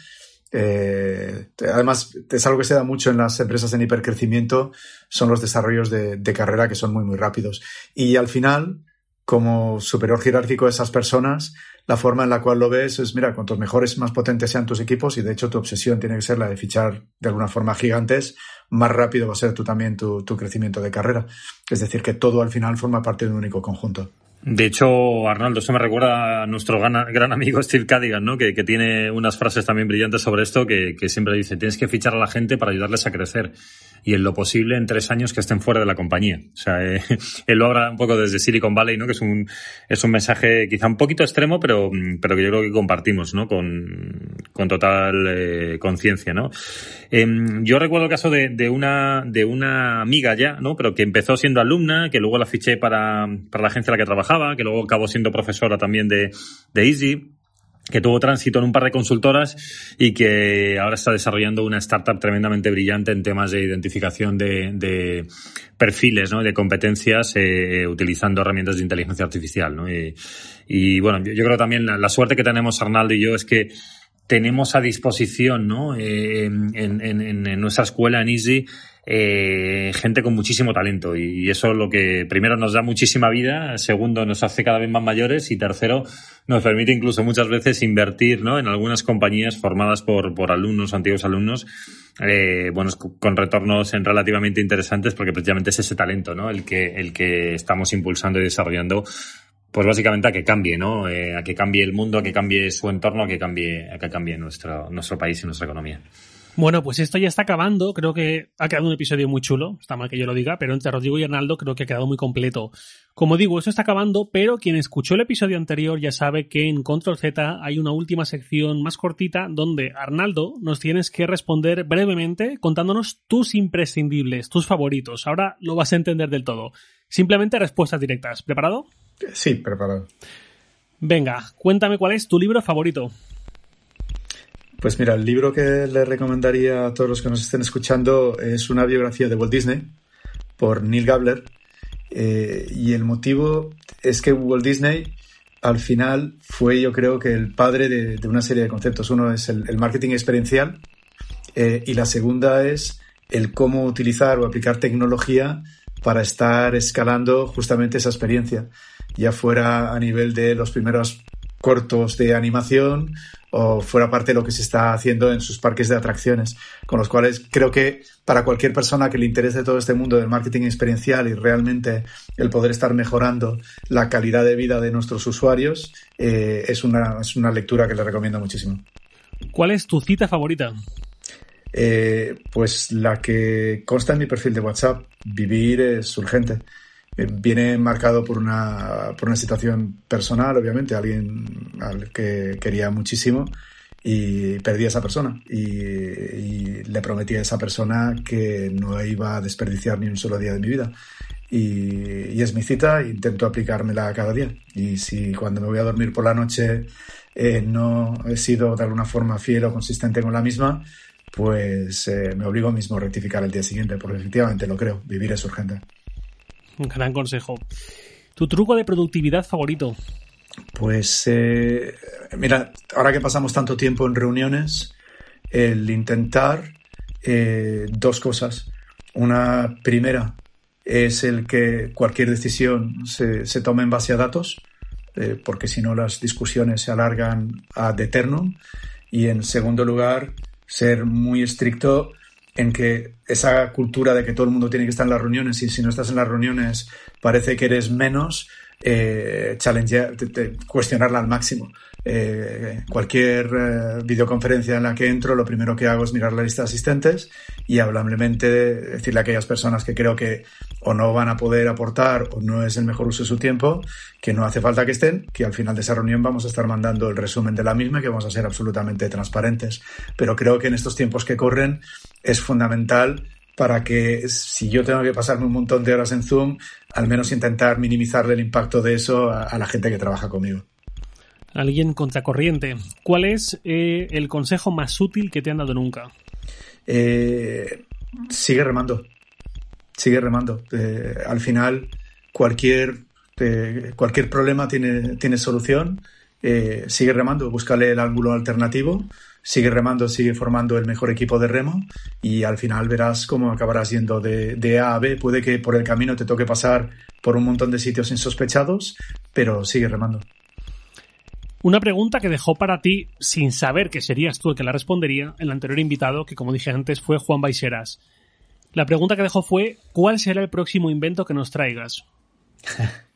eh, además, es algo que se da mucho en las empresas en hipercrecimiento, son los desarrollos de, de, carrera que son muy, muy rápidos. Y al final, como superior jerárquico de esas personas, la forma en la cual lo ves es, mira, cuantos mejores, más potentes sean tus equipos, y de hecho tu obsesión tiene que ser la de fichar de alguna forma gigantes, más rápido va a ser tú también tu, tu crecimiento de carrera. Es decir, que todo al final forma parte de un único conjunto. De hecho, Arnaldo, eso me recuerda a nuestro gran, gran amigo Steve Cadigan, ¿no? Que, tiene unas frases también brillantes sobre esto, que, que, siempre dice, tienes que fichar a la gente para ayudarles a crecer. Y en lo posible en tres años que estén fuera de la compañía. O sea, eh, él lo habla un poco desde Silicon Valley, ¿no? Que es un, es un mensaje quizá un poquito extremo, pero, pero que yo creo que compartimos, ¿no? Con, con total eh, conciencia, ¿no? Eh, yo recuerdo el caso de, de, una, de una amiga ya, ¿no? Pero que empezó siendo alumna, que luego la fiché para, para la agencia en la que trabajaba, que luego acabó siendo profesora también de, de Easy que tuvo tránsito en un par de consultoras y que ahora está desarrollando una startup tremendamente brillante en temas de identificación de, de perfiles, ¿no? de competencias eh, utilizando herramientas de inteligencia artificial. ¿no? Y, bueno, yo, yo, creo también la, la, suerte que tenemos Arnaldo y yo es que tenemos a disposición ¿no? Eh, en, en, en, nuestra escuela en Easy eh, gente con muchísimo talento y eso lo que primero nos da muchísima vida, segundo nos hace cada vez más mayores y tercero nos permite incluso muchas veces invertir ¿no? en algunas compañías formadas por, por alumnos, antiguos alumnos, eh, bueno, con retornos en relativamente interesantes porque precisamente es ese talento ¿no? el, que, el que estamos impulsando y desarrollando pues básicamente a que cambie, ¿no? Eh, a que cambie el mundo, a que cambie su entorno, a que cambie, a que cambie nuestro, nuestro país y nuestra economía. Bueno, pues esto ya está acabando. Creo que ha quedado un episodio muy chulo. Está mal que yo lo diga, pero entre Rodrigo y Arnaldo creo que ha quedado muy completo. Como digo, esto está acabando, pero quien escuchó el episodio anterior ya sabe que en Control Z hay una última sección más cortita donde Arnaldo nos tienes que responder brevemente contándonos tus imprescindibles, tus favoritos. Ahora lo vas a entender del todo. Simplemente respuestas directas. ¿Preparado? Sí, preparado. Venga, cuéntame cuál es tu libro favorito. Pues mira, el libro que le recomendaría a todos los que nos estén escuchando es una biografía de Walt Disney por Neil Gabler. Eh, y el motivo es que Walt Disney al final fue yo creo que el padre de, una serie de conceptos. Uno es el, marketing experiencial eh, y la segunda es el cómo utilizar o aplicar tecnología para estar escalando justamente esa experiencia, ya fuera a nivel de los primeros cortos de animación o fuera parte de lo que se está haciendo en sus parques de atracciones, con los cuales creo que para cualquier persona que le interese todo este mundo del marketing experiencial y realmente el poder estar mejorando la calidad de vida de nuestros usuarios, eh, es, una, es una lectura que le recomiendo muchísimo. ¿Cuál es tu cita favorita? Eh, pues la que consta en mi perfil de WhatsApp, vivir es urgente. Eh, viene marcado por una, por una situación personal, obviamente, alguien al que quería muchísimo y perdí a esa persona y, le prometí a esa persona que no iba a desperdiciar ni un solo día de mi vida. Y, es mi cita, intento aplicármela cada día. Y si cuando me voy a dormir por la noche eh, no he sido de alguna forma fiel o consistente con la misma, pues eh, me obligo mismo a rectificar el día siguiente, porque efectivamente lo creo, vivir es urgente. Gran consejo. ¿Tu truco de productividad favorito? Pues eh, mira, ahora que pasamos tanto tiempo en reuniones, el intentar eh, dos cosas. Una primera es el que cualquier decisión se, se tome en base a datos, porque si no las discusiones se alargan ad eternum. Y en segundo lugar, ser muy estricto en que esa cultura de que todo el mundo tiene que estar en las reuniones y si no estás en las reuniones parece que eres menos, eh, challenge, cuestionarla al máximo. Eh, cualquier eh, videoconferencia en la que entro, lo primero que hago es mirar la lista de asistentes y amablemente decirle a aquellas personas que creo que o no van a poder aportar o no es el mejor uso de su tiempo, que no hace falta que estén, que al final de esa reunión vamos a estar mandando el resumen de la misma y que vamos a ser absolutamente transparentes. Pero creo que en estos tiempos que corren es fundamental para que si yo tengo que pasarme un montón de horas en Zoom, al menos intentar minimizarle el impacto de eso a, la gente que trabaja conmigo. Alguien contracorriente. ¿Cuál es eh, el consejo más útil que te han dado nunca? Eh, sigue remando. Sigue remando. Eh, al final, cualquier, cualquier problema tiene, tiene solución. sigue remando, búscale el ángulo alternativo sigue remando, sigue formando el mejor equipo de remo y al final verás cómo acabarás yendo de, A a B. Puede que por el camino te toque pasar por un montón de sitios insospechados, pero sigue remando. Una pregunta que dejó para ti, sin saber que serías tú el que la respondería, el anterior invitado, que como dije antes fue Juan Baiseras. La pregunta que dejó fue, ¿cuál será el próximo invento que nos traigas?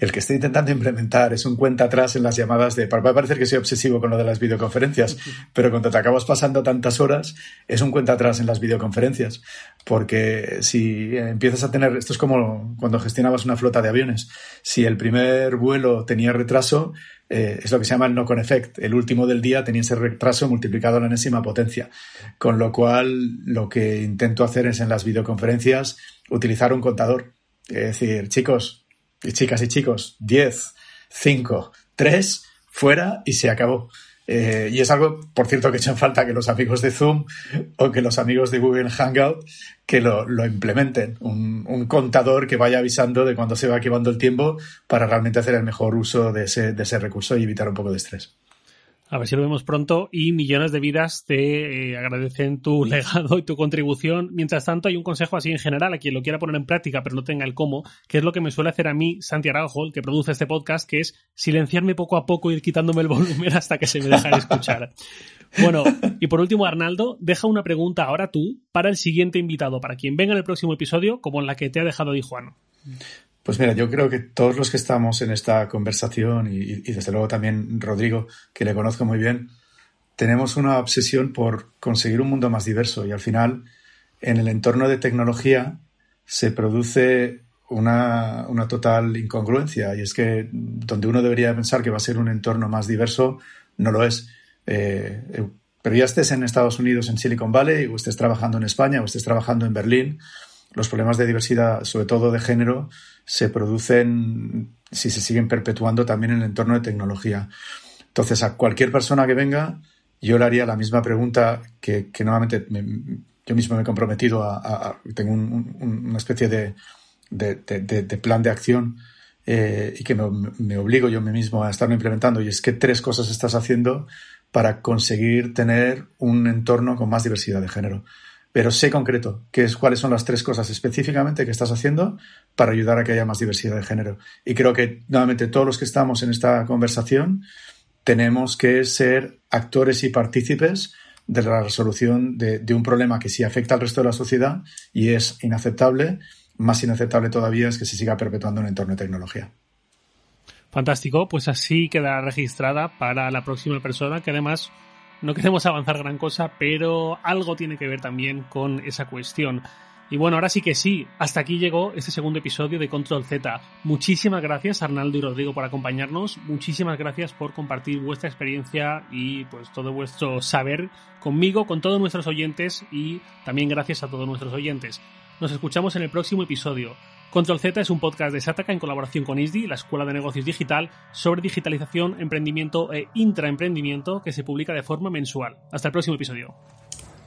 el que estoy intentando implementar es un cuenta atrás en las llamadas de. Va a parecer que soy obsesivo con lo de las videoconferencias, pero cuando te acabas pasando tantas horas, es un cuenta atrás en las videoconferencias. Porque si empiezas a tener. Esto es como cuando gestionabas una flota de aviones. Si el primer vuelo tenía retraso, eh, es lo que se llama el knock-on effect. El último del día tenía ese retraso multiplicado a la enésima potencia. Con lo cual, lo que intento hacer es en las videoconferencias utilizar un contador. Es decir, chicos, y chicas y chicos, 10, 5, 3, fuera y se acabó. Eh, y es algo, por cierto, que echan falta que los amigos de Zoom o que los amigos de Google Hangout que lo, implementen. Un, contador que vaya avisando de cuando se va acabando el tiempo para realmente hacer el mejor uso de ese recurso y evitar un poco de estrés. A ver si lo vemos pronto y millones de vidas te eh, agradecen tu legado y tu contribución. Mientras tanto, hay un consejo así en general a quien lo quiera poner en práctica pero no tenga el cómo, que es lo que me suele hacer a mí Santi Araujo, el que produce este podcast, que es silenciarme poco a poco y ir quitándome el volumen hasta que se me deja de escuchar. Bueno, y por último, Arnaldo, deja una pregunta ahora tú para el siguiente invitado, para quien venga en el próximo episodio, como en la que te ha dejado Di Juan. Pues mira, yo creo que todos los que estamos en esta conversación y, desde luego también Rodrigo, que le conozco muy bien, tenemos una obsesión por conseguir un mundo más diverso y al final en el entorno de tecnología se produce una, total incongruencia y es que donde uno debería pensar que va a ser un entorno más diverso, no lo es. Eh, eh, pero ya estés en Estados Unidos, en Silicon Valley, o estés trabajando en España, o estés trabajando en Berlín, los problemas de diversidad, sobre todo de género, se producen si se siguen perpetuando también en el entorno de tecnología. Entonces, a cualquier persona que venga, yo le haría la misma pregunta que, que nuevamente yo mismo me he comprometido a, tengo una especie de, de, plan de acción eh, y que me, me, obligo yo mismo a estarlo implementando y es que tres cosas estás haciendo para conseguir tener un entorno con más diversidad de género. Pero sé concreto qué es, cuáles son las tres cosas específicamente que estás haciendo para ayudar a que haya más diversidad de género. Y creo que, nuevamente, todos los que estamos en esta conversación tenemos que ser actores y partícipes de la resolución de, de, un problema que sí afecta al resto de la sociedad y es inaceptable. Más inaceptable todavía es que se siga perpetuando en un entorno de tecnología. Fantástico, pues así quedará registrada para la próxima persona, que además no queremos avanzar gran cosa, pero algo tiene que ver también con esa cuestión. Y bueno, ahora sí que sí, hasta aquí llegó este segundo episodio de Control Z. Muchísimas gracias Arnaldo y Rodrigo por acompañarnos, muchísimas gracias por compartir vuestra experiencia y pues todo vuestro saber conmigo, con todos nuestros oyentes y también gracias a todos nuestros oyentes. Nos escuchamos en el próximo episodio. Control Z es un podcast de Sataka en colaboración con ISDI, la Escuela de Negocios Digital, sobre digitalización, emprendimiento e intraemprendimiento que se publica de forma mensual. Hasta el próximo episodio.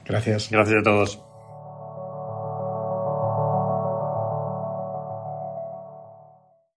Gracias. Gracias a todos.